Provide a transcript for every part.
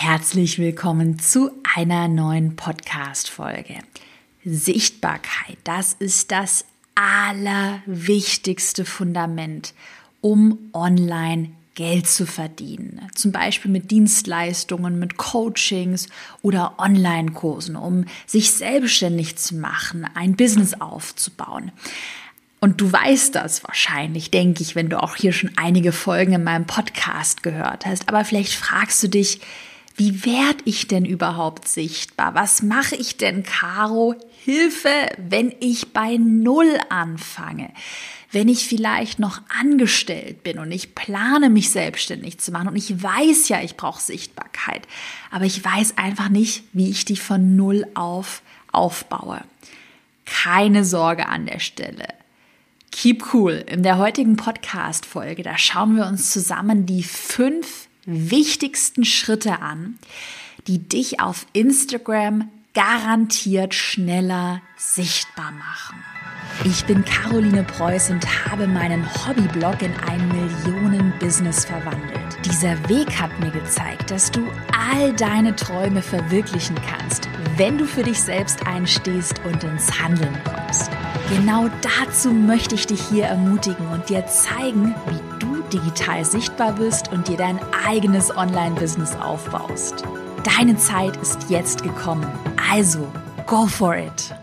Herzlich willkommen zu einer neuen Podcast-Folge. Sichtbarkeit, das ist das allerwichtigste Fundament, um online Geld zu verdienen. Zum Beispiel mit Dienstleistungen, mit Coachings oder Online-Kursen, um sich selbstständig zu machen, ein Business aufzubauen. Und du weißt das wahrscheinlich, denke ich, wenn du auch hier schon einige Folgen in meinem Podcast gehört hast. Aber vielleicht fragst du dich, wie werde ich denn überhaupt sichtbar? Was mache ich denn, Caro? Hilfe, wenn ich bei Null anfange. Wenn ich vielleicht noch angestellt bin und ich plane, mich selbstständig zu machen und ich weiß ja, ich brauche Sichtbarkeit, aber ich weiß einfach nicht, wie ich die von Null auf aufbaue. Keine Sorge an der Stelle. Keep cool. In der heutigen Podcast-Folge, da schauen wir uns zusammen die fünf wichtigsten Schritte an, die dich auf Instagram garantiert schneller sichtbar machen. Ich bin Caroline Preuß und habe meinen Hobbyblog in ein Millionen-Business verwandelt. Dieser Weg hat mir gezeigt, dass du all deine Träume verwirklichen kannst, wenn du für dich selbst einstehst und ins Handeln kommst. Genau dazu möchte ich dich hier ermutigen und dir zeigen, wie du digital sichtbar bist und dir dein eigenes Online-Business aufbaust. Deine Zeit ist jetzt gekommen. Also, go for it!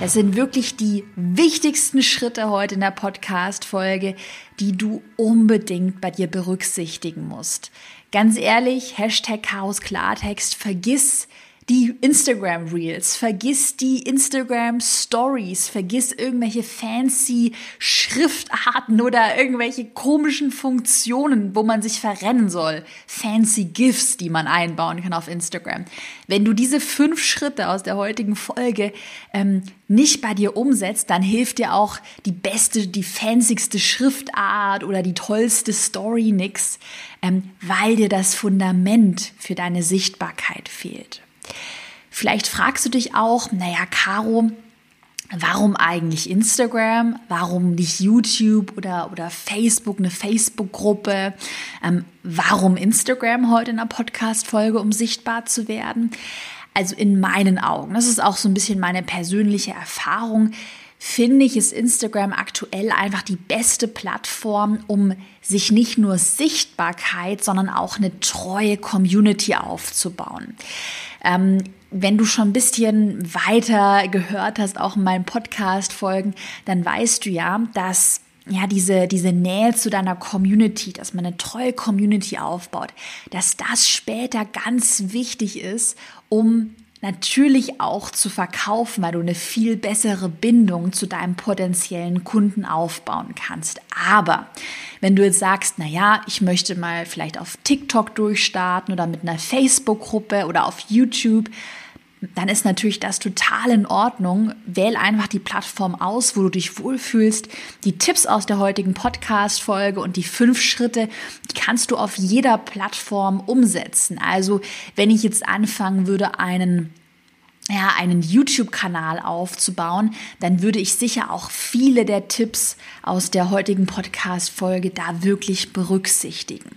Das sind wirklich die wichtigsten Schritte heute in der Podcast-Folge, die du unbedingt bei dir berücksichtigen musst. Ganz ehrlich, Hashtag Chaos Klartext, vergiss die Instagram Reels, vergiss die Instagram Stories, vergiss irgendwelche fancy Schriftarten oder irgendwelche komischen Funktionen, wo man sich verrennen soll. Fancy GIFs, die man einbauen kann auf Instagram. Wenn du diese fünf Schritte aus der heutigen Folge ähm, nicht bei dir umsetzt, dann hilft dir auch die beste, die fancyste Schriftart oder die tollste Story nix, ähm, weil dir das Fundament für deine Sichtbarkeit fehlt. Vielleicht fragst du dich auch, naja, Caro, warum eigentlich Instagram? Warum nicht YouTube oder, oder Facebook, eine Facebook-Gruppe? Ähm, warum Instagram heute in einer Podcast-Folge, um sichtbar zu werden? Also in meinen Augen, das ist auch so ein bisschen meine persönliche Erfahrung, finde ich, ist Instagram aktuell einfach die beste Plattform, um sich nicht nur Sichtbarkeit, sondern auch eine treue Community aufzubauen. Ähm, wenn du schon ein bisschen weiter gehört hast, auch in meinen Podcast-Folgen, dann weißt du ja, dass ja, diese, diese Nähe zu deiner Community, dass man eine treue Community aufbaut, dass das später ganz wichtig ist, um natürlich auch zu verkaufen, weil du eine viel bessere Bindung zu deinem potenziellen Kunden aufbauen kannst. Aber wenn du jetzt sagst, na ja, ich möchte mal vielleicht auf TikTok durchstarten oder mit einer Facebook-Gruppe oder auf YouTube, dann ist natürlich das total in Ordnung. Wähl einfach die Plattform aus, wo du dich wohlfühlst. Die Tipps aus der heutigen Podcast-Folge und die fünf Schritte, die kannst du auf jeder Plattform umsetzen. Also, wenn ich jetzt anfangen würde, einen ja, einen YouTube-Kanal aufzubauen, dann würde ich sicher auch viele der Tipps aus der heutigen Podcast-Folge da wirklich berücksichtigen.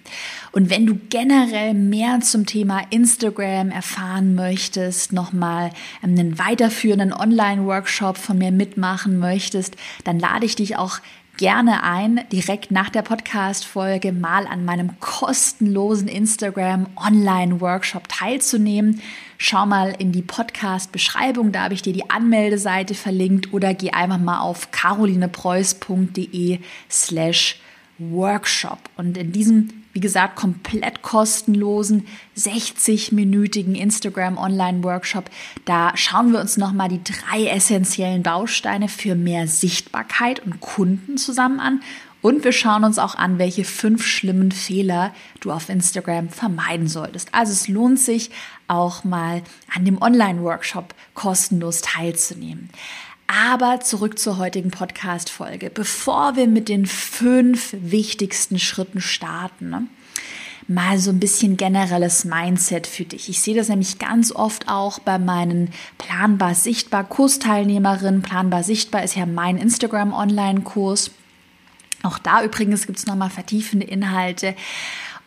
Und wenn du generell mehr zum Thema Instagram erfahren möchtest, nochmal einen weiterführenden Online-Workshop von mir mitmachen möchtest, dann lade ich dich auch gerne ein, direkt nach der Podcast-Folge mal an meinem kostenlosen Instagram Online-Workshop teilzunehmen. Schau mal in die Podcast-Beschreibung, da habe ich dir die Anmeldeseite verlinkt oder geh einfach mal auf carolinepreuß.de slash Workshop. Und in diesem, wie gesagt, komplett kostenlosen 60-minütigen Instagram Online Workshop, da schauen wir uns nochmal die drei essentiellen Bausteine für mehr Sichtbarkeit und Kunden zusammen an. Und wir schauen uns auch an, welche fünf schlimmen Fehler du auf Instagram vermeiden solltest. Also es lohnt sich auch mal an dem Online-Workshop kostenlos teilzunehmen. Aber zurück zur heutigen Podcast-Folge. Bevor wir mit den fünf wichtigsten Schritten starten, ne? mal so ein bisschen generelles Mindset für dich. Ich sehe das nämlich ganz oft auch bei meinen Planbar Sichtbar Kursteilnehmerinnen. Planbar Sichtbar ist ja mein Instagram Online-Kurs. Auch da übrigens gibt es nochmal vertiefende Inhalte.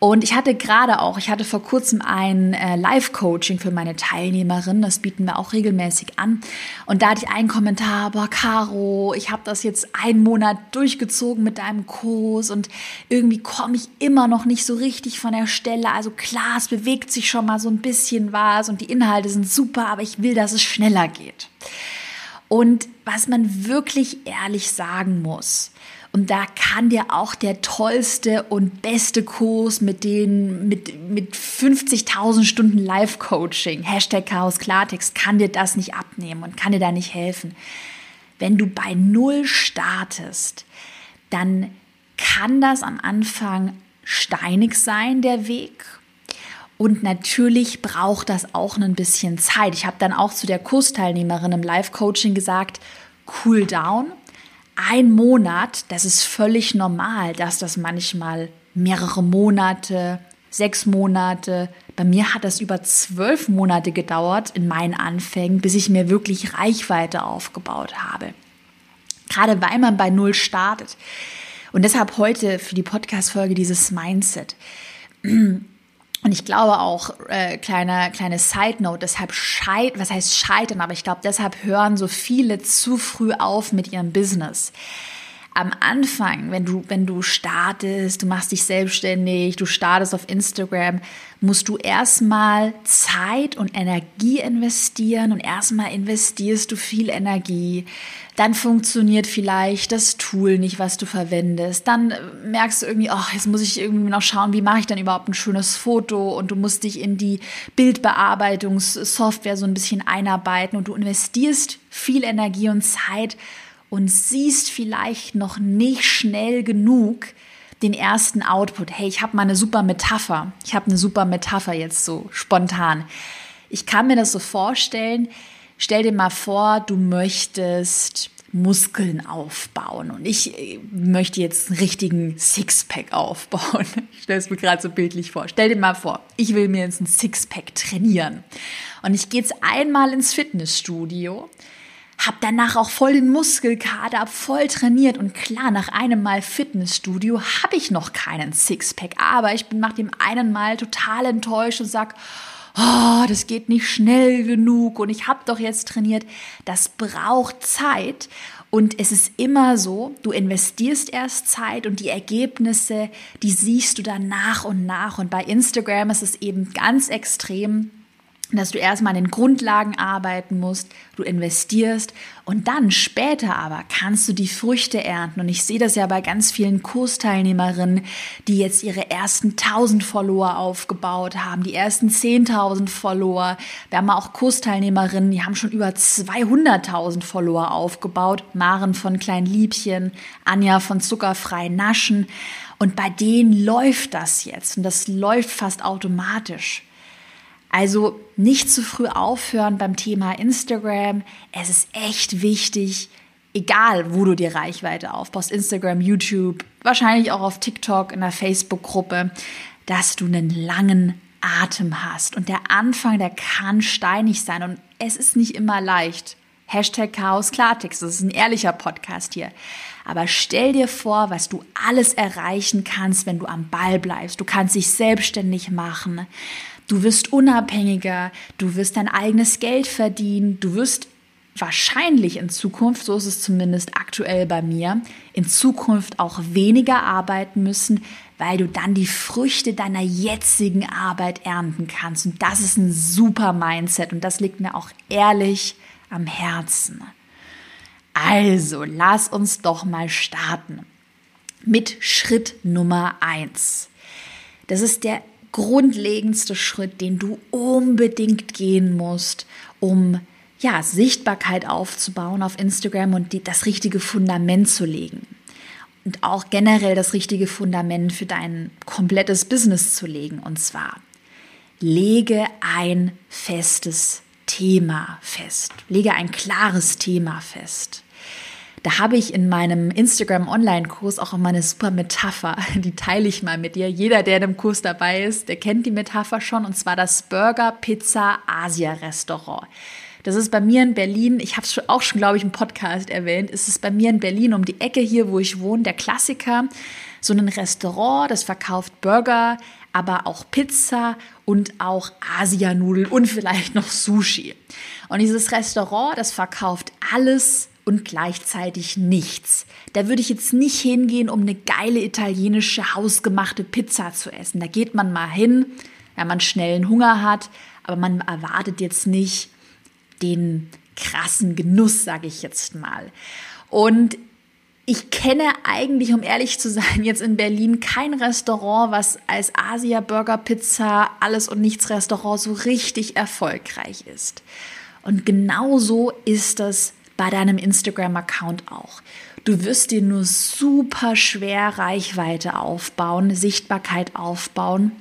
Und ich hatte gerade auch, ich hatte vor kurzem ein äh, Live-Coaching für meine Teilnehmerin, das bieten wir auch regelmäßig an. Und da hatte ich einen Kommentar, boah, Caro, ich habe das jetzt einen Monat durchgezogen mit deinem Kurs und irgendwie komme ich immer noch nicht so richtig von der Stelle. Also klar, es bewegt sich schon mal so ein bisschen was und die Inhalte sind super, aber ich will, dass es schneller geht. Und was man wirklich ehrlich sagen muss, und da kann dir auch der tollste und beste Kurs mit den, mit, mit 50.000 Stunden Live-Coaching, Hashtag Chaos Klartext, kann dir das nicht abnehmen und kann dir da nicht helfen. Wenn du bei Null startest, dann kann das am Anfang steinig sein, der Weg. Und natürlich braucht das auch ein bisschen Zeit. Ich habe dann auch zu der Kursteilnehmerin im Live-Coaching gesagt, cool down, ein Monat, das ist völlig normal, dass das manchmal mehrere Monate, sechs Monate, bei mir hat das über zwölf Monate gedauert in meinen Anfängen, bis ich mir wirklich Reichweite aufgebaut habe. Gerade weil man bei Null startet. Und deshalb heute für die Podcast-Folge dieses Mindset. Und ich glaube auch, äh, kleine, kleine Side Note, deshalb scheit, was heißt scheitern, aber ich glaube, deshalb hören so viele zu früh auf mit ihrem Business. Am Anfang, wenn du, wenn du startest, du machst dich selbstständig, du startest auf Instagram, musst du erstmal Zeit und Energie investieren und erstmal investierst du viel Energie dann funktioniert vielleicht das Tool nicht, was du verwendest. Dann merkst du irgendwie, oh, jetzt muss ich irgendwie noch schauen, wie mache ich denn überhaupt ein schönes Foto und du musst dich in die Bildbearbeitungssoftware so ein bisschen einarbeiten und du investierst viel Energie und Zeit und siehst vielleicht noch nicht schnell genug den ersten Output. Hey, ich habe mal eine super Metapher. Ich habe eine super Metapher jetzt so spontan. Ich kann mir das so vorstellen, Stell dir mal vor, du möchtest Muskeln aufbauen und ich äh, möchte jetzt einen richtigen Sixpack aufbauen. Ich stelle es mir gerade so bildlich vor. Stell dir mal vor, ich will mir jetzt einen Sixpack trainieren und ich gehe jetzt einmal ins Fitnessstudio, habe danach auch voll den Muskelkater, voll trainiert und klar, nach einem Mal Fitnessstudio habe ich noch keinen Sixpack, aber ich bin nach dem einen Mal total enttäuscht und sag oh, das geht nicht schnell genug und ich habe doch jetzt trainiert. Das braucht Zeit. Und es ist immer so, du investierst erst Zeit und die Ergebnisse, die siehst du dann nach und nach. Und bei Instagram ist es eben ganz extrem dass du erstmal an den Grundlagen arbeiten musst, du investierst und dann später aber kannst du die Früchte ernten. Und ich sehe das ja bei ganz vielen Kursteilnehmerinnen, die jetzt ihre ersten 1000 Follower aufgebaut haben, die ersten 10.000 Follower. Wir haben auch Kursteilnehmerinnen, die haben schon über 200.000 Follower aufgebaut. Maren von Klein Liebchen, Anja von Zuckerfrei Naschen. Und bei denen läuft das jetzt und das läuft fast automatisch. Also nicht zu früh aufhören beim Thema Instagram. Es ist echt wichtig, egal wo du dir Reichweite aufbaust, Instagram, YouTube, wahrscheinlich auch auf TikTok, in der Facebook-Gruppe, dass du einen langen Atem hast. Und der Anfang, der kann steinig sein und es ist nicht immer leicht. Hashtag Chaos Klartext, das ist ein ehrlicher Podcast hier. Aber stell dir vor, was du alles erreichen kannst, wenn du am Ball bleibst. Du kannst dich selbstständig machen. Du wirst unabhängiger, du wirst dein eigenes Geld verdienen, du wirst wahrscheinlich in Zukunft, so ist es zumindest aktuell bei mir, in Zukunft auch weniger arbeiten müssen, weil du dann die Früchte deiner jetzigen Arbeit ernten kannst. Und das ist ein super Mindset und das liegt mir auch ehrlich am Herzen. Also, lass uns doch mal starten mit Schritt Nummer eins. Das ist der grundlegendste Schritt, den du unbedingt gehen musst, um ja, Sichtbarkeit aufzubauen auf Instagram und die, das richtige Fundament zu legen. Und auch generell das richtige Fundament für dein komplettes Business zu legen. Und zwar, lege ein festes Thema fest. Lege ein klares Thema fest. Da habe ich in meinem Instagram Online-Kurs auch immer eine super Metapher, die teile ich mal mit dir. Jeder, der in dem Kurs dabei ist, der kennt die Metapher schon, und zwar das Burger Pizza Asia Restaurant. Das ist bei mir in Berlin, ich habe es auch schon, glaube ich, im Podcast erwähnt, ist es bei mir in Berlin um die Ecke hier, wo ich wohne, der Klassiker. So ein Restaurant, das verkauft Burger, aber auch Pizza und auch Asianudeln und vielleicht noch Sushi. Und dieses Restaurant, das verkauft alles und gleichzeitig nichts. Da würde ich jetzt nicht hingehen, um eine geile italienische hausgemachte Pizza zu essen. Da geht man mal hin, wenn man schnellen Hunger hat, aber man erwartet jetzt nicht den krassen Genuss, sage ich jetzt mal. Und ich kenne eigentlich, um ehrlich zu sein, jetzt in Berlin kein Restaurant, was als Asia Burger Pizza alles und nichts Restaurant so richtig erfolgreich ist. Und genauso ist das bei deinem Instagram-Account auch. Du wirst dir nur super schwer Reichweite aufbauen, Sichtbarkeit aufbauen,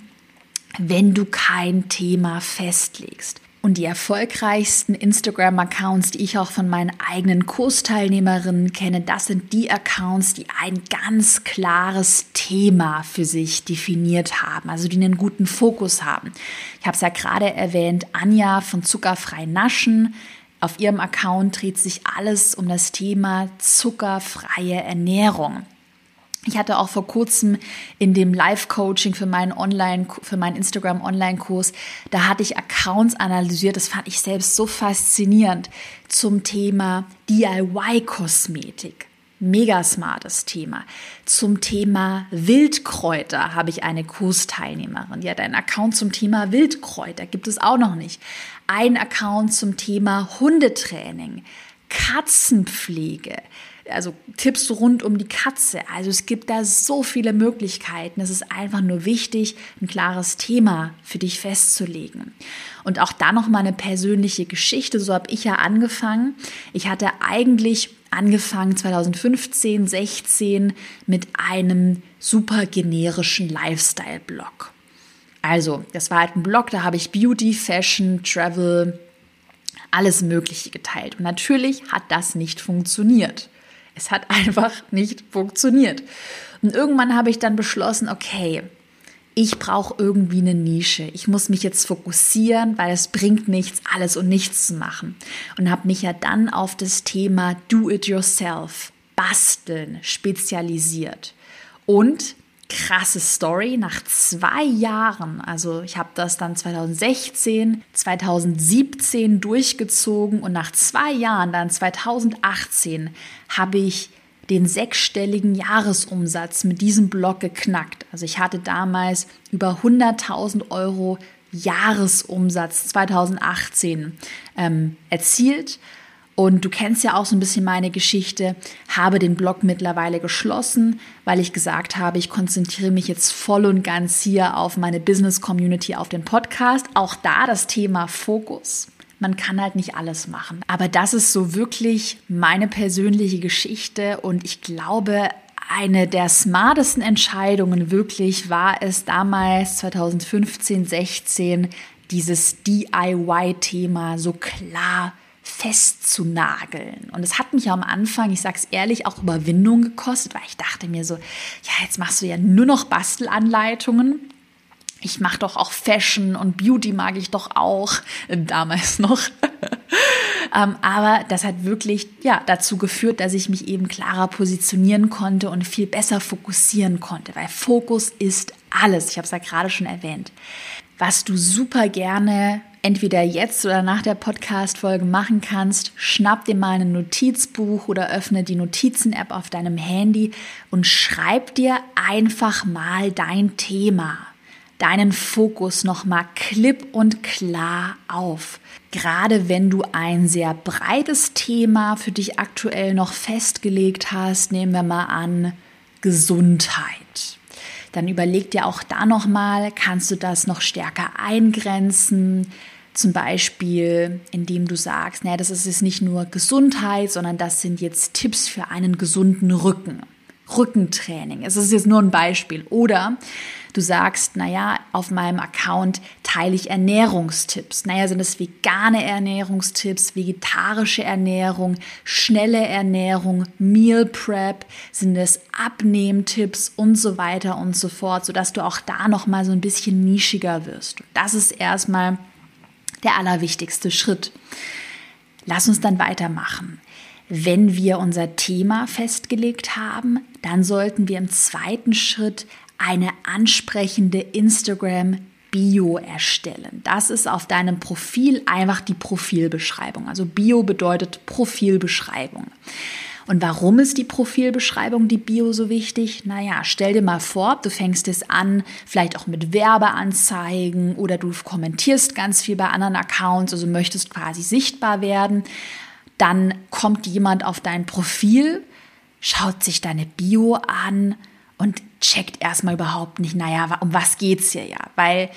wenn du kein Thema festlegst. Und die erfolgreichsten Instagram-Accounts, die ich auch von meinen eigenen Kursteilnehmerinnen kenne, das sind die Accounts, die ein ganz klares Thema für sich definiert haben, also die einen guten Fokus haben. Ich habe es ja gerade erwähnt, Anja von Zuckerfrei Naschen. Auf ihrem Account dreht sich alles um das Thema zuckerfreie Ernährung. Ich hatte auch vor kurzem in dem Live-Coaching für meinen Online, für meinen Instagram-Online-Kurs, da hatte ich Accounts analysiert. Das fand ich selbst so faszinierend zum Thema DIY-Kosmetik. Mega smartes Thema. Zum Thema Wildkräuter habe ich eine Kursteilnehmerin. Die hat einen Account zum Thema Wildkräuter. Gibt es auch noch nicht. Ein Account zum Thema Hundetraining, Katzenpflege also Tipps rund um die Katze. Also es gibt da so viele Möglichkeiten. Es ist einfach nur wichtig, ein klares Thema für dich festzulegen. Und auch da noch mal eine persönliche Geschichte. So habe ich ja angefangen. Ich hatte eigentlich angefangen 2015, 16 mit einem super generischen Lifestyle-Blog. Also, das war halt ein Blog, da habe ich Beauty, Fashion, Travel, alles Mögliche geteilt. Und natürlich hat das nicht funktioniert. Es hat einfach nicht funktioniert. Und irgendwann habe ich dann beschlossen, okay, ich brauche irgendwie eine Nische. Ich muss mich jetzt fokussieren, weil es bringt nichts, alles und nichts zu machen. Und habe mich ja dann auf das Thema Do It Yourself, Basteln spezialisiert. Und krasse Story. Nach zwei Jahren, also ich habe das dann 2016, 2017 durchgezogen und nach zwei Jahren, dann 2018, habe ich den sechsstelligen Jahresumsatz mit diesem Blog geknackt. Also ich hatte damals über 100.000 Euro Jahresumsatz 2018 ähm, erzielt und du kennst ja auch so ein bisschen meine Geschichte, habe den Blog mittlerweile geschlossen, weil ich gesagt habe, ich konzentriere mich jetzt voll und ganz hier auf meine Business Community, auf den Podcast. Auch da das Thema Fokus. Man kann halt nicht alles machen. Aber das ist so wirklich meine persönliche Geschichte und ich glaube, eine der smartesten Entscheidungen wirklich war es damals 2015, 16 dieses DIY-Thema so klar festzunageln. Und es hat mich am Anfang, ich sag's ehrlich, auch Überwindung gekostet, weil ich dachte mir so, ja, jetzt machst du ja nur noch Bastelanleitungen. Ich mache doch auch Fashion und Beauty mag ich doch auch, damals noch. ähm, aber das hat wirklich ja, dazu geführt, dass ich mich eben klarer positionieren konnte und viel besser fokussieren konnte, weil Fokus ist alles. Ich habe es ja gerade schon erwähnt. Was du super gerne entweder jetzt oder nach der Podcast-Folge machen kannst, schnapp dir mal ein Notizbuch oder öffne die Notizen-App auf deinem Handy und schreib dir einfach mal dein Thema, deinen Fokus nochmal klipp und klar auf. Gerade wenn du ein sehr breites Thema für dich aktuell noch festgelegt hast, nehmen wir mal an Gesundheit dann überleg dir auch da nochmal, kannst du das noch stärker eingrenzen? Zum Beispiel, indem du sagst, naja, das ist jetzt nicht nur Gesundheit, sondern das sind jetzt Tipps für einen gesunden Rücken. Rückentraining. Es ist jetzt nur ein Beispiel. Oder du sagst, naja, auf meinem Account teile ich Ernährungstipps. Naja, sind es vegane Ernährungstipps, vegetarische Ernährung, schnelle Ernährung, Meal Prep, sind es Abnehmtipps und so weiter und so fort, sodass du auch da nochmal so ein bisschen nischiger wirst. Das ist erstmal der allerwichtigste Schritt. Lass uns dann weitermachen. Wenn wir unser Thema festgelegt haben, dann sollten wir im zweiten Schritt eine ansprechende Instagram Bio erstellen. Das ist auf deinem Profil einfach die Profilbeschreibung. Also Bio bedeutet Profilbeschreibung. Und warum ist die Profilbeschreibung, die Bio so wichtig? Naja, stell dir mal vor, du fängst es an, vielleicht auch mit Werbeanzeigen oder du kommentierst ganz viel bei anderen Accounts, also möchtest quasi sichtbar werden. Dann kommt jemand auf dein Profil, schaut sich deine Bio an und checkt erstmal überhaupt nicht, naja, um was geht's hier ja? Weil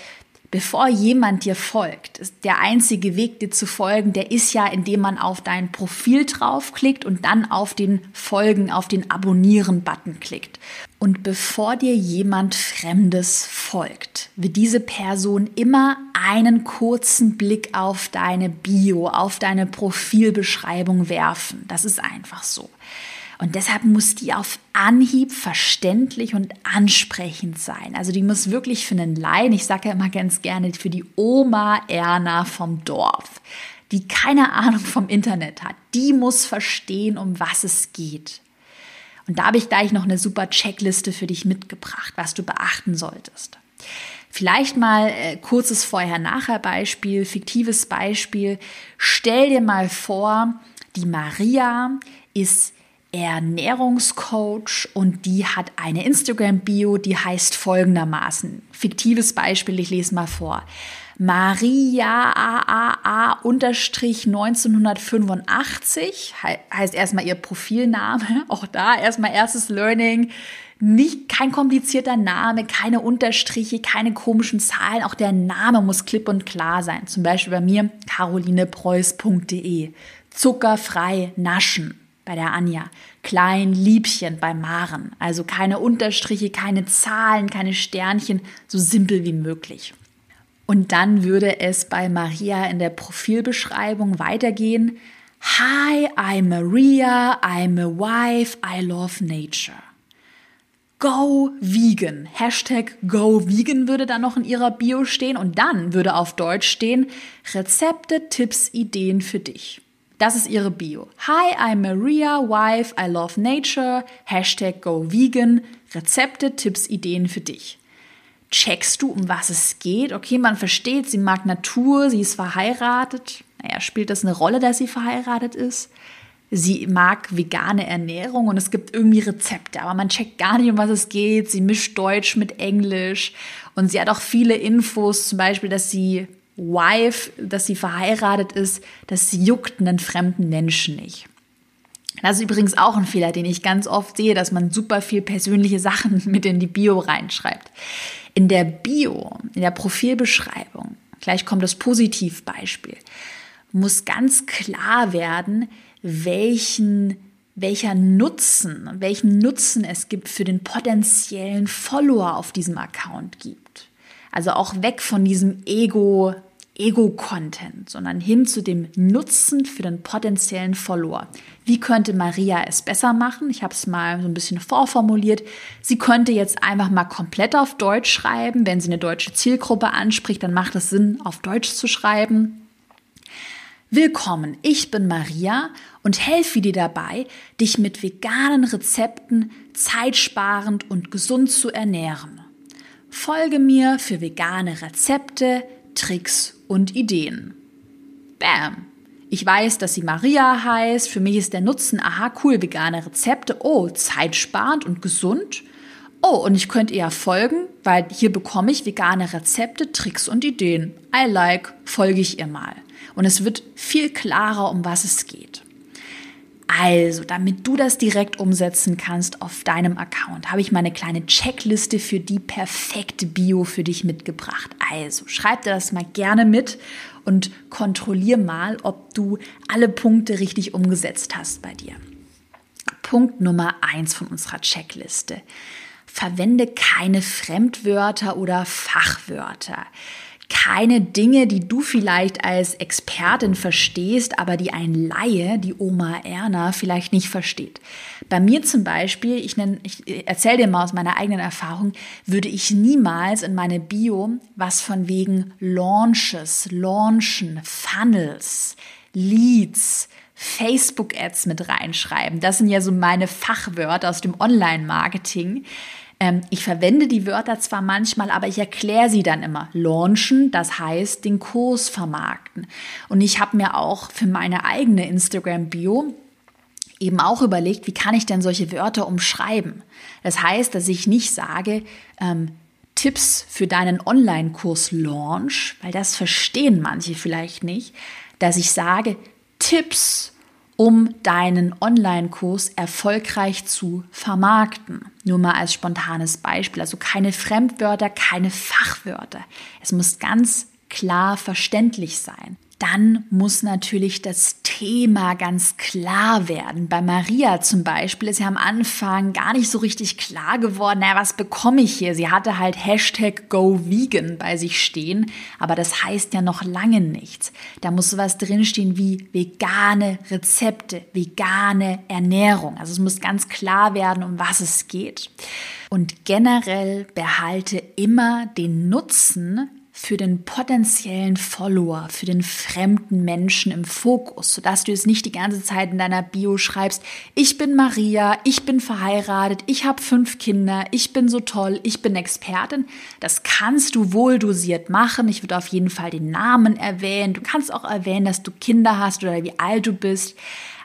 bevor jemand dir folgt, ist der einzige Weg, dir zu folgen, der ist ja, indem man auf dein Profil draufklickt und dann auf den Folgen, auf den Abonnieren-Button klickt. Und bevor dir jemand Fremdes folgt, wird diese Person immer einen kurzen Blick auf deine Bio, auf deine Profilbeschreibung werfen. Das ist einfach so. Und deshalb muss die auf Anhieb verständlich und ansprechend sein. Also die muss wirklich für einen Laien, ich sage ja immer ganz gerne, für die Oma Erna vom Dorf, die keine Ahnung vom Internet hat, die muss verstehen, um was es geht. Und da habe ich gleich noch eine super Checkliste für dich mitgebracht, was du beachten solltest. Vielleicht mal äh, kurzes Vorher-Nachher-Beispiel, fiktives Beispiel. Stell dir mal vor, die Maria ist Ernährungscoach und die hat eine Instagram-Bio, die heißt folgendermaßen. Fiktives Beispiel, ich lese mal vor. Maria AAA unterstrich 1985 heißt erstmal ihr Profilname. Auch da erstmal erstes Learning. Nicht, kein komplizierter Name, keine Unterstriche, keine komischen Zahlen. Auch der Name muss klipp und klar sein. Zum Beispiel bei mir carolinepreuß.de. Zuckerfrei naschen bei der Anja, Klein Liebchen bei Maren. Also keine Unterstriche, keine Zahlen, keine Sternchen, so simpel wie möglich. Und dann würde es bei Maria in der Profilbeschreibung weitergehen. Hi, I'm Maria, I'm a wife, I love nature. Go Vegan. Hashtag Go Vegan würde dann noch in ihrer Bio stehen und dann würde auf Deutsch stehen Rezepte, Tipps, Ideen für dich. Das ist ihre Bio. Hi, I'm Maria, wife, I love nature, Hashtag go vegan, Rezepte, Tipps, Ideen für dich. Checkst du, um was es geht? Okay, man versteht, sie mag Natur, sie ist verheiratet. Naja, spielt das eine Rolle, dass sie verheiratet ist? Sie mag vegane Ernährung und es gibt irgendwie Rezepte, aber man checkt gar nicht, um was es geht. Sie mischt Deutsch mit Englisch und sie hat auch viele Infos, zum Beispiel, dass sie Wife, dass sie verheiratet ist, das juckt einen fremden Menschen nicht. Das ist übrigens auch ein Fehler, den ich ganz oft sehe, dass man super viel persönliche Sachen mit in die Bio reinschreibt. In der Bio, in der Profilbeschreibung, gleich kommt das Positivbeispiel, muss ganz klar werden, welchen welcher Nutzen, welchen Nutzen es gibt für den potenziellen Follower auf diesem Account gibt. Also auch weg von diesem Ego, Ego-Content, sondern hin zu dem Nutzen für den potenziellen Follower. Wie könnte Maria es besser machen? Ich habe es mal so ein bisschen vorformuliert. Sie könnte jetzt einfach mal komplett auf Deutsch schreiben. Wenn sie eine deutsche Zielgruppe anspricht, dann macht es Sinn, auf Deutsch zu schreiben. Willkommen, ich bin Maria und helfe dir dabei, dich mit veganen Rezepten zeitsparend und gesund zu ernähren. Folge mir für vegane Rezepte, Tricks und Ideen. Bam! Ich weiß, dass sie Maria heißt. Für mich ist der Nutzen, aha, cool, vegane Rezepte. Oh, zeitsparend und gesund. Oh, und ich könnte ihr folgen, weil hier bekomme ich vegane Rezepte, Tricks und Ideen. I like, folge ich ihr mal. Und es wird viel klarer, um was es geht. Also, damit du das direkt umsetzen kannst auf deinem Account, habe ich meine kleine Checkliste für die perfekte Bio für dich mitgebracht. Also, schreib dir das mal gerne mit und kontrollier mal, ob du alle Punkte richtig umgesetzt hast bei dir. Punkt Nummer eins von unserer Checkliste. Verwende keine Fremdwörter oder Fachwörter keine Dinge, die du vielleicht als Expertin verstehst, aber die ein Laie, die Oma Erna, vielleicht nicht versteht. Bei mir zum Beispiel, ich, nenn, ich erzähle dir mal aus meiner eigenen Erfahrung, würde ich niemals in meine Bio was von wegen Launches, Launchen, Funnels, Leads, Facebook-Ads mit reinschreiben. Das sind ja so meine Fachwörter aus dem Online-Marketing Ähm, ich verwende die Wörter zwar manchmal, aber ich erkläre sie dann immer. Launchen, das heißt den Kurs vermarkten. Und ich habe mir auch für meine eigene Instagram-Bio eben auch überlegt, wie kann ich denn solche Wörter umschreiben? Das heißt, dass ich nicht sage, ähm, Tipps für deinen Online-Kurs Launch, weil das verstehen manche vielleicht nicht, dass ich sage Tipps, um deinen Online-Kurs erfolgreich zu vermarkten. Nur mal als spontanes Beispiel. Also keine Fremdwörter, keine Fachwörter. Es muss ganz klar verständlich sein dann muss natürlich das Thema ganz klar werden. Bei Maria zum Beispiel ist ja am Anfang gar nicht so richtig klar geworden, naja, was bekomme ich hier? Sie hatte halt Hashtag GoVegan bei sich stehen, aber das heißt ja noch lange nichts. Da muss sowas drinstehen wie vegane Rezepte, vegane Ernährung. Also es muss ganz klar werden, um was es geht. Und generell behalte immer den Nutzen für den potenziellen Follower, für den fremden Menschen im Fokus, sodass du es nicht die ganze Zeit in deiner Bio schreibst, ich bin Maria, ich bin verheiratet, ich habe fünf Kinder, ich bin so toll, ich bin Expertin. Das kannst du wohl dosiert machen. Ich würde auf jeden Fall den Namen erwähnen. Du kannst auch erwähnen, dass du Kinder hast oder wie alt du bist.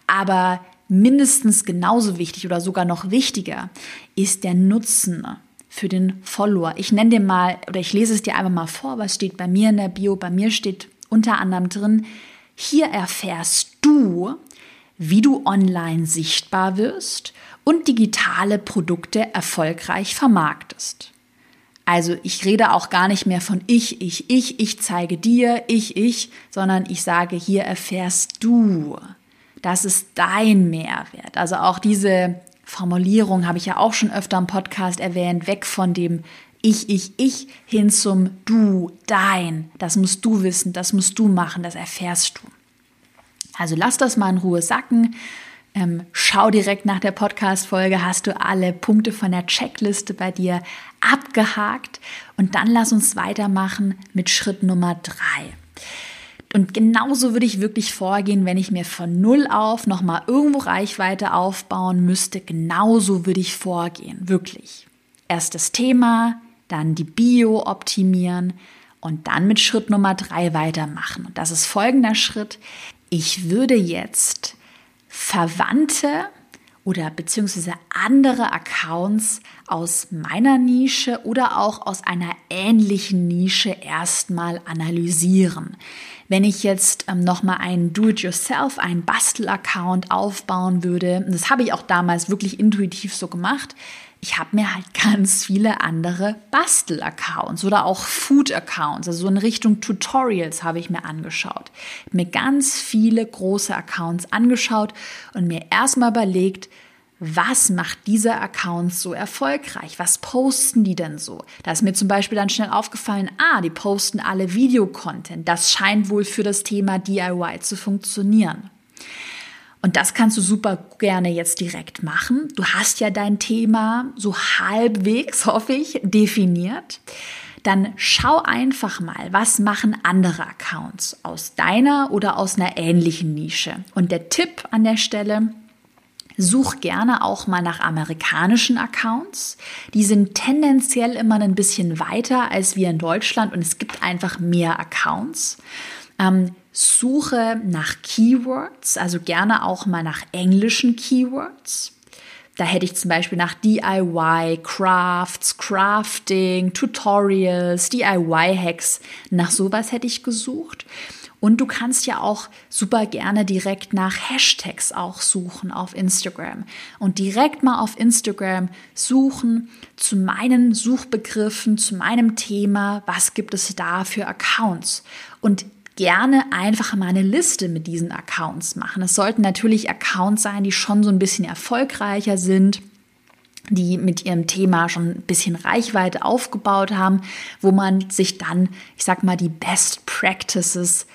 Aber mindestens genauso wichtig oder sogar noch wichtiger ist der Nutzen für den Follower. Ich nenne dir mal oder ich lese es dir einfach mal vor, was steht bei mir in der Bio. Bei mir steht unter anderem drin, hier erfährst du, wie du online sichtbar wirst und digitale Produkte erfolgreich vermarktest. Also ich rede auch gar nicht mehr von ich, ich, ich, ich zeige dir, ich, ich, sondern ich sage, hier erfährst du. Das ist dein Mehrwert. Also auch diese Formulierung habe ich ja auch schon öfter im Podcast erwähnt, weg von dem ich, ich, ich hin zum du, dein. Das musst du wissen, das musst du machen, das erfährst du. Also lass das mal in Ruhe sacken. Ähm, schau direkt nach der Podcast-Folge, hast du alle Punkte von der Checkliste bei dir abgehakt und dann lass uns weitermachen mit Schritt Nummer drei. Und genauso würde ich wirklich vorgehen, wenn ich mir von Null auf nochmal irgendwo Reichweite aufbauen müsste. Genauso würde ich vorgehen, wirklich. Erst das Thema, dann die Bio optimieren und dann mit Schritt Nummer drei weitermachen. Und das ist folgender Schritt. Ich würde jetzt Verwandte oder beziehungsweise andere Accounts aus meiner Nische oder auch aus einer ähnlichen Nische erstmal analysieren. Wenn ich jetzt ähm, nochmal einen Do-it-yourself, einen Bastel-Account aufbauen würde, das habe ich auch damals wirklich intuitiv so gemacht, ich habe mir halt ganz viele andere Bastel-Accounts oder auch Food-Accounts, also so in Richtung Tutorials habe ich mir angeschaut. Mir ganz viele große Accounts angeschaut und mir erstmal überlegt, was macht dieser Account so erfolgreich? Was posten die denn so? Da ist mir zum Beispiel dann schnell aufgefallen, ah, die posten alle Videocontent. Das scheint wohl für das Thema DIY zu funktionieren. Und das kannst du super gerne jetzt direkt machen. Du hast ja dein Thema so halbwegs, hoffe ich, definiert. Dann schau einfach mal, was machen andere Accounts aus deiner oder aus einer ähnlichen Nische. Und der Tipp an der Stelle, Such gerne auch mal nach amerikanischen Accounts. Die sind tendenziell immer ein bisschen weiter als wir in Deutschland und es gibt einfach mehr Accounts. Ähm, suche nach Keywords, also gerne auch mal nach englischen Keywords. Da hätte ich zum Beispiel nach DIY, Crafts, Crafting, Tutorials, DIY-Hacks, nach sowas hätte ich gesucht. Und du kannst ja auch super gerne direkt nach Hashtags auch suchen auf Instagram und direkt mal auf Instagram suchen zu meinen Suchbegriffen, zu meinem Thema, was gibt es da für Accounts und gerne einfach mal eine Liste mit diesen Accounts machen. Es sollten natürlich Accounts sein, die schon so ein bisschen erfolgreicher sind die mit ihrem Thema schon ein bisschen Reichweite aufgebaut haben, wo man sich dann, ich sag mal, die Best Practices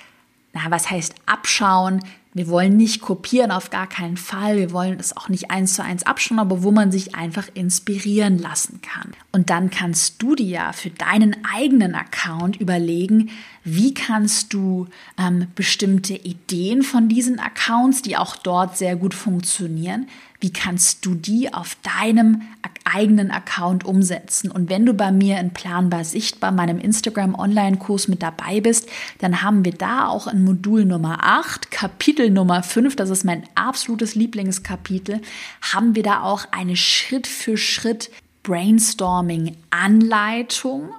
na, was heißt abschauen? Wir wollen nicht kopieren, auf gar keinen Fall. Wir wollen es auch nicht eins zu eins abschauen, aber wo man sich einfach inspirieren lassen kann. Und dann kannst du dir ja für deinen eigenen Account überlegen, wie kannst du ähm, bestimmte Ideen von diesen Accounts, die auch dort sehr gut funktionieren, wie kannst du die auf deinem eigenen Account umsetzen. Und wenn du bei mir in Planbar Sichtbar, meinem Instagram Online-Kurs mit dabei bist, dann haben wir da auch in Modul Nummer 8, Kapitel Nummer 5, das ist mein absolutes Lieblingskapitel, haben wir da auch eine Schritt für Schritt Brainstorming-Anleitung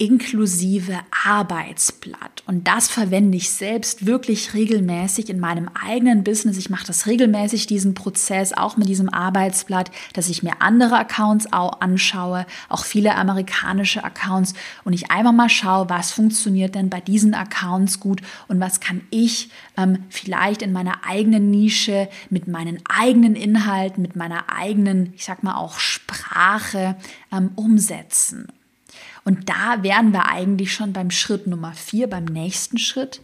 inklusive Arbeitsblatt. Und das verwende ich selbst wirklich regelmäßig in meinem eigenen Business. Ich mache das regelmäßig, diesen Prozess, auch mit diesem Arbeitsblatt, dass ich mir andere Accounts auch anschaue, auch viele amerikanische Accounts und ich einfach mal schaue, was funktioniert denn bei diesen Accounts gut und was kann ich ähm, vielleicht in meiner eigenen Nische mit meinen eigenen Inhalten, mit meiner eigenen, ich sag mal auch Sprache ähm, umsetzen. Und da wären wir eigentlich schon beim Schritt Nummer vier, beim nächsten Schritt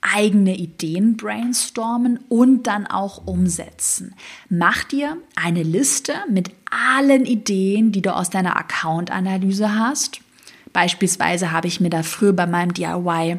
eigene Ideen brainstormen und dann auch umsetzen. Mach dir eine Liste mit allen Ideen, die du aus deiner Account-Analyse hast. Beispielsweise habe ich mir da früher bei meinem DIY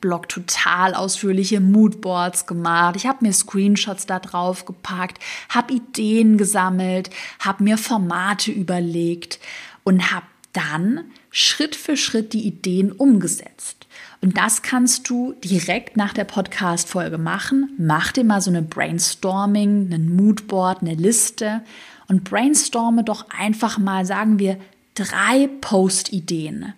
Blog total ausführliche Moodboards gemacht. Ich habe mir Screenshots da drauf gepackt, habe Ideen gesammelt, habe mir Formate überlegt und habe dann Schritt für Schritt die Ideen umgesetzt. Und das kannst du direkt nach der Podcast-Folge machen. Mach dir mal so eine Brainstorming, ein Moodboard, eine Liste und brainstorme doch einfach mal, sagen wir, drei Post-Ideen,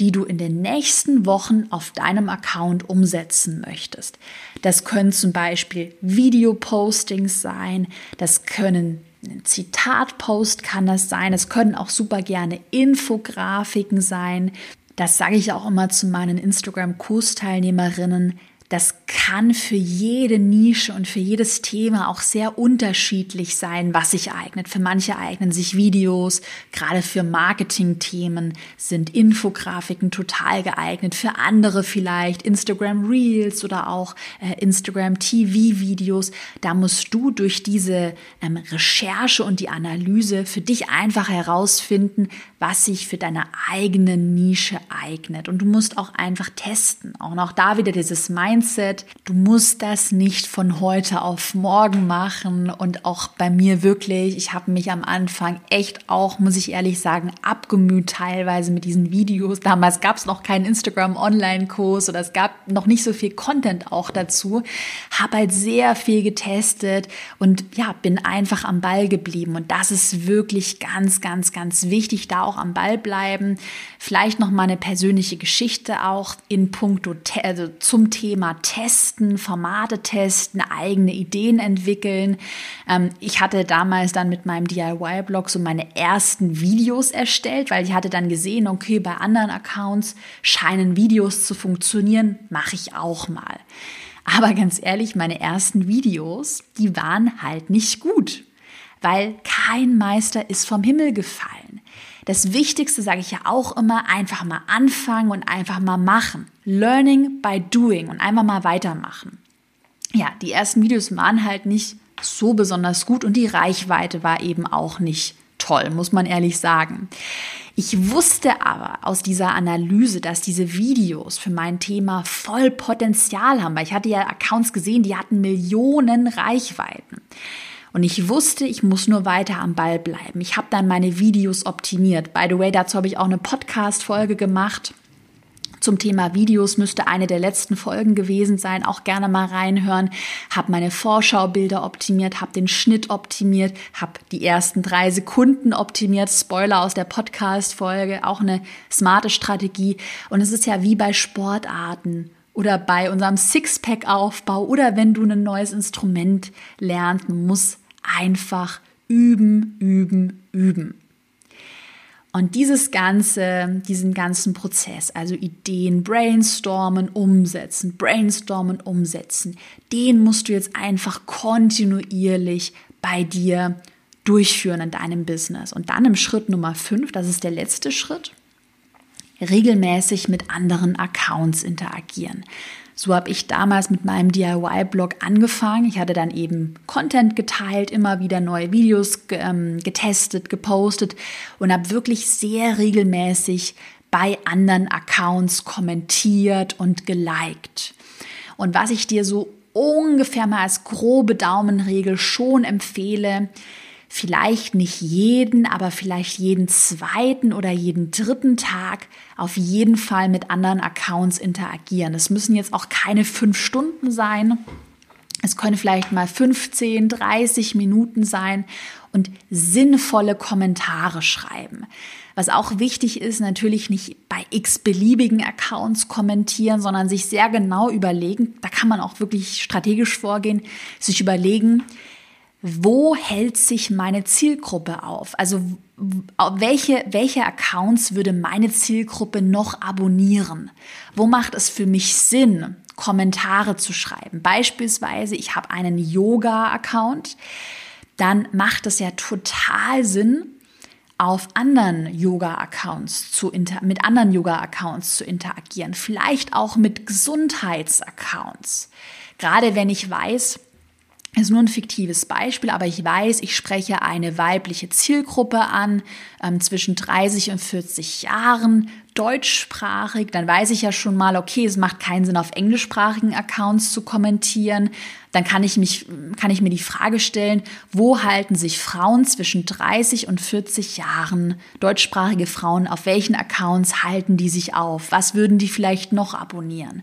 die du in den nächsten Wochen auf deinem Account umsetzen möchtest. Das können zum Beispiel Videopostings sein, das können ein Zitatpost kann das sein. Es können auch super gerne Infografiken sein. Das sage ich auch immer zu meinen Instagram-Kursteilnehmerinnen. Das kann für jede Nische und für jedes Thema auch sehr unterschiedlich sein, was sich eignet. Für manche eignen sich Videos, gerade für Marketing-Themen sind Infografiken total geeignet. Für andere vielleicht Instagram Reels oder auch äh, Instagram TV-Videos. Da musst du durch diese ähm, Recherche und die Analyse für dich einfach herausfinden, was sich für deine eigene Nische eignet. Und du musst auch einfach testen. Auch noch da wieder dieses Mindset. Du musst das nicht von heute auf morgen machen. Und auch bei mir wirklich, ich habe mich am Anfang echt auch, muss ich ehrlich sagen, abgemüht teilweise mit diesen Videos. Damals gab es noch keinen Instagram-Online-Kurs oder es gab noch nicht so viel Content auch dazu. Habe halt sehr viel getestet und ja, bin einfach am Ball geblieben. Und das ist wirklich ganz, ganz, ganz wichtig, da am Ball bleiben. Vielleicht noch mal eine persönliche Geschichte auch in puncto also zum Thema Testen, Formate testen, eigene Ideen entwickeln. Ähm, ich hatte damals dann mit meinem DIY-Blog so meine ersten Videos erstellt, weil ich hatte dann gesehen, okay, bei anderen Accounts scheinen Videos zu funktionieren, mache ich auch mal. Aber ganz ehrlich, meine ersten Videos, die waren halt nicht gut, weil kein Meister ist vom Himmel gefallen. Das Wichtigste sage ich ja auch immer, einfach mal anfangen und einfach mal machen. Learning by doing und einfach mal weitermachen. Ja, die ersten Videos waren halt nicht so besonders gut und die Reichweite war eben auch nicht toll, muss man ehrlich sagen. Ich wusste aber aus dieser Analyse, dass diese Videos für mein Thema voll Potenzial haben, weil ich hatte ja Accounts gesehen, die hatten Millionen Reichweiten. Und ich wusste, ich muss nur weiter am Ball bleiben. Ich habe dann meine Videos optimiert. By the way, dazu habe ich auch eine Podcast-Folge gemacht. Zum Thema Videos müsste eine der letzten Folgen gewesen sein. Auch gerne mal reinhören. Habe meine Vorschaubilder optimiert, habe den Schnitt optimiert, habe die ersten drei Sekunden optimiert. Spoiler aus der Podcast-Folge. Auch eine smarte Strategie. Und es ist ja wie bei Sportarten oder bei unserem Sixpack-Aufbau oder wenn du ein neues Instrument lernst, muss einfach üben, üben, üben. Und dieses ganze, diesen ganzen Prozess, also Ideen brainstormen, umsetzen, brainstormen, umsetzen, den musst du jetzt einfach kontinuierlich bei dir durchführen in deinem Business. Und dann im Schritt Nummer fünf, das ist der letzte Schritt, regelmäßig mit anderen Accounts interagieren. So habe ich damals mit meinem DIY-Blog angefangen. Ich hatte dann eben Content geteilt, immer wieder neue Videos ähm, getestet, gepostet und habe wirklich sehr regelmäßig bei anderen Accounts kommentiert und geliked. Und was ich dir so ungefähr mal als grobe Daumenregel schon empfehle, vielleicht nicht jeden, aber vielleicht jeden zweiten oder jeden dritten Tag auf jeden Fall mit anderen Accounts interagieren. Es müssen jetzt auch keine fünf Stunden sein. Es können vielleicht mal 15, 30 Minuten sein und sinnvolle Kommentare schreiben. Was auch wichtig ist, natürlich nicht bei x beliebigen Accounts kommentieren, sondern sich sehr genau überlegen, da kann man auch wirklich strategisch vorgehen, sich überlegen, wo hält sich meine Zielgruppe auf? Also welche, welche Accounts würde meine Zielgruppe noch abonnieren? Wo macht es für mich Sinn, Kommentare zu schreiben? Beispielsweise, ich habe einen Yoga-Account, dann macht es ja total Sinn, auf anderen Yoga-Accounts zu inter mit anderen Yoga-Accounts zu interagieren, vielleicht auch mit Gesundheits-Accounts. Gerade wenn ich weiß, ist nur ein fiktives Beispiel, aber ich weiß, ich spreche eine weibliche Zielgruppe an, ähm, zwischen 30 und 40 Jahren, deutschsprachig, dann weiß ich ja schon mal, okay, es macht keinen Sinn, auf englischsprachigen Accounts zu kommentieren. Dann kann ich mich, kann ich mir die Frage stellen, wo halten sich Frauen zwischen 30 und 40 Jahren, deutschsprachige Frauen, auf welchen Accounts halten die sich auf? Was würden die vielleicht noch abonnieren?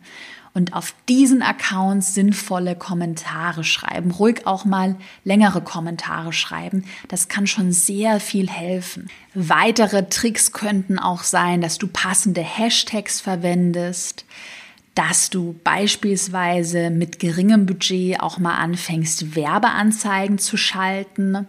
Und auf diesen Accounts sinnvolle Kommentare schreiben. Ruhig auch mal längere Kommentare schreiben. Das kann schon sehr viel helfen. Weitere Tricks könnten auch sein, dass du passende Hashtags verwendest, dass du beispielsweise mit geringem Budget auch mal anfängst, Werbeanzeigen zu schalten.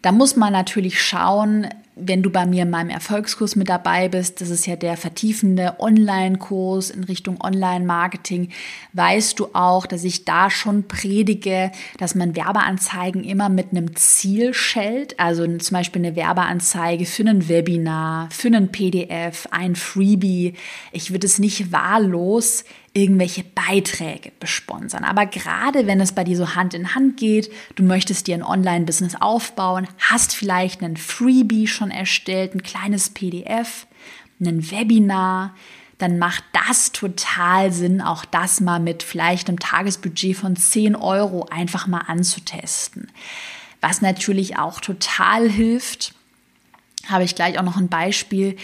Da muss man natürlich schauen, wenn du bei mir in meinem Erfolgskurs mit dabei bist, das ist ja der vertiefende Online-Kurs in Richtung Online-Marketing, weißt du auch, dass ich da schon predige, dass man Werbeanzeigen immer mit einem Ziel schält. Also zum Beispiel eine Werbeanzeige für ein Webinar, für einen PDF, ein Freebie. Ich würde es nicht wahllos irgendwelche Beiträge besponsern. Aber gerade wenn es bei dir so Hand in Hand geht, du möchtest dir ein Online-Business aufbauen, hast vielleicht einen Freebie schon erstellt, ein kleines PDF, ein Webinar, dann macht das total Sinn, auch das mal mit vielleicht einem Tagesbudget von 10 Euro einfach mal anzutesten. Was natürlich auch total hilft, habe ich gleich auch noch ein Beispiel,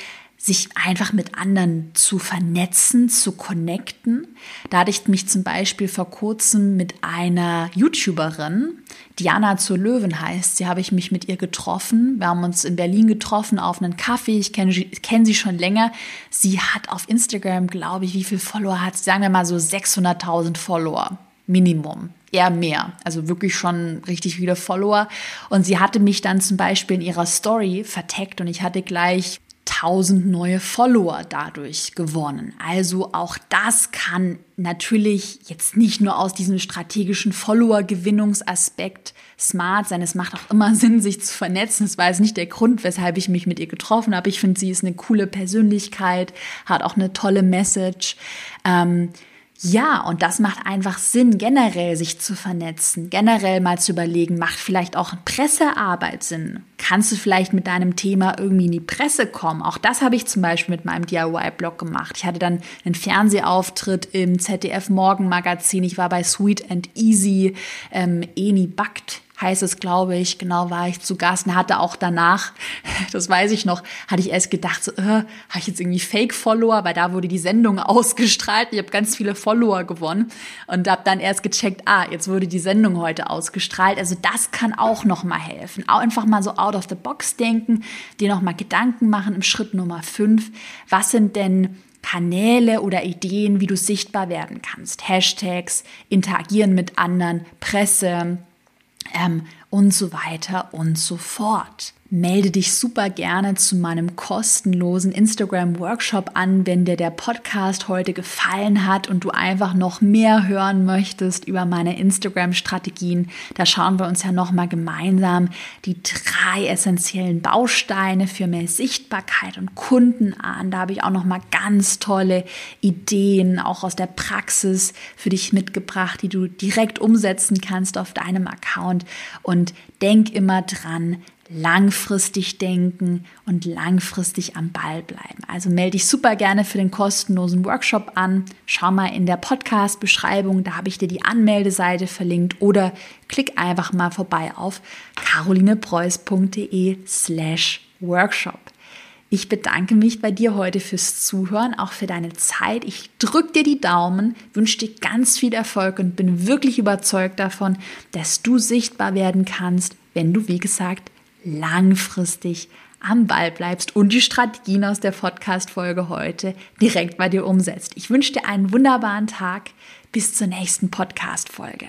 sich einfach mit anderen zu vernetzen, zu connecten. Da hatte ich mich zum Beispiel vor kurzem mit einer YouTuberin, Diana zur Löwen heißt, sie habe ich mich mit ihr getroffen. Wir haben uns in Berlin getroffen auf einen Kaffee. Ich kenne kenn sie schon länger. Sie hat auf Instagram, glaube ich, wie viel Follower hat sie? Sagen wir mal so 600.000 Follower. Minimum eher mehr. Also wirklich schon richtig viele Follower. Und sie hatte mich dann zum Beispiel in ihrer Story verteckt und ich hatte gleich 1000 neue Follower dadurch gewonnen. Also auch das kann natürlich jetzt nicht nur aus diesem strategischen Follower-Gewinnungsaspekt smart sein. Es macht auch immer Sinn, sich zu vernetzen. Das war jetzt nicht der Grund, weshalb ich mich mit ihr getroffen habe. Ich finde, sie ist eine coole Persönlichkeit, hat auch eine tolle Message. Ähm, ja, und das macht einfach Sinn, generell sich zu vernetzen, generell mal zu überlegen, macht vielleicht auch Pressearbeit Sinn? Kannst du vielleicht mit deinem Thema irgendwie in die Presse kommen? Auch das habe ich zum Beispiel mit meinem DIY-Blog gemacht. Ich hatte dann einen Fernsehauftritt im ZDF Morgenmagazin. Ich war bei Sweet and Easy, ähm, Eni backt heißt es, glaube ich. Genau war ich zu Gast und hatte auch danach, das weiß ich noch, hatte ich erst gedacht, so, äh, habe ich jetzt irgendwie Fake-Follower, weil da wurde die Sendung ausgestrahlt. Ich habe ganz viele Follower gewonnen und habe dann erst gecheckt, ah, jetzt wurde die Sendung heute ausgestrahlt. Also das kann auch noch mal helfen. Auch einfach mal so out of the box denken, dir noch mal Gedanken machen im Schritt Nummer fünf. Was sind denn Kanäle oder Ideen, wie du sichtbar werden kannst? Hashtags, interagieren mit anderen, Presse, ähm, und so weiter und so fort melde dich super gerne zu meinem kostenlosen Instagram-Workshop an, wenn dir der Podcast heute gefallen hat und du einfach noch mehr hören möchtest über meine Instagram-Strategien. Da schauen wir uns ja nochmal gemeinsam die drei essentiellen Bausteine für mehr Sichtbarkeit und Kunden an. Da habe ich auch nochmal ganz tolle Ideen, auch aus der Praxis für dich mitgebracht, die du direkt umsetzen kannst auf deinem Account. Und denk immer dran, langfristig denken und langfristig am Ball bleiben. Also melde dich super gerne für den kostenlosen Workshop an. Schau mal in der Podcast-Beschreibung, da habe ich dir die Anmeldeseite verlinkt oder klick einfach mal vorbei auf carolinepreuß.de slash Workshop. Ich bedanke mich bei dir heute fürs Zuhören, auch für deine Zeit. Ich drücke dir die Daumen, wünsche dir ganz viel Erfolg und bin wirklich überzeugt davon, dass du sichtbar werden kannst, wenn du, wie gesagt, langfristig am Ball bleibst und die Strategien aus der Podcast-Folge heute direkt bei dir umsetzt. Ich wünsche dir einen wunderbaren Tag. Bis zur nächsten Podcast-Folge.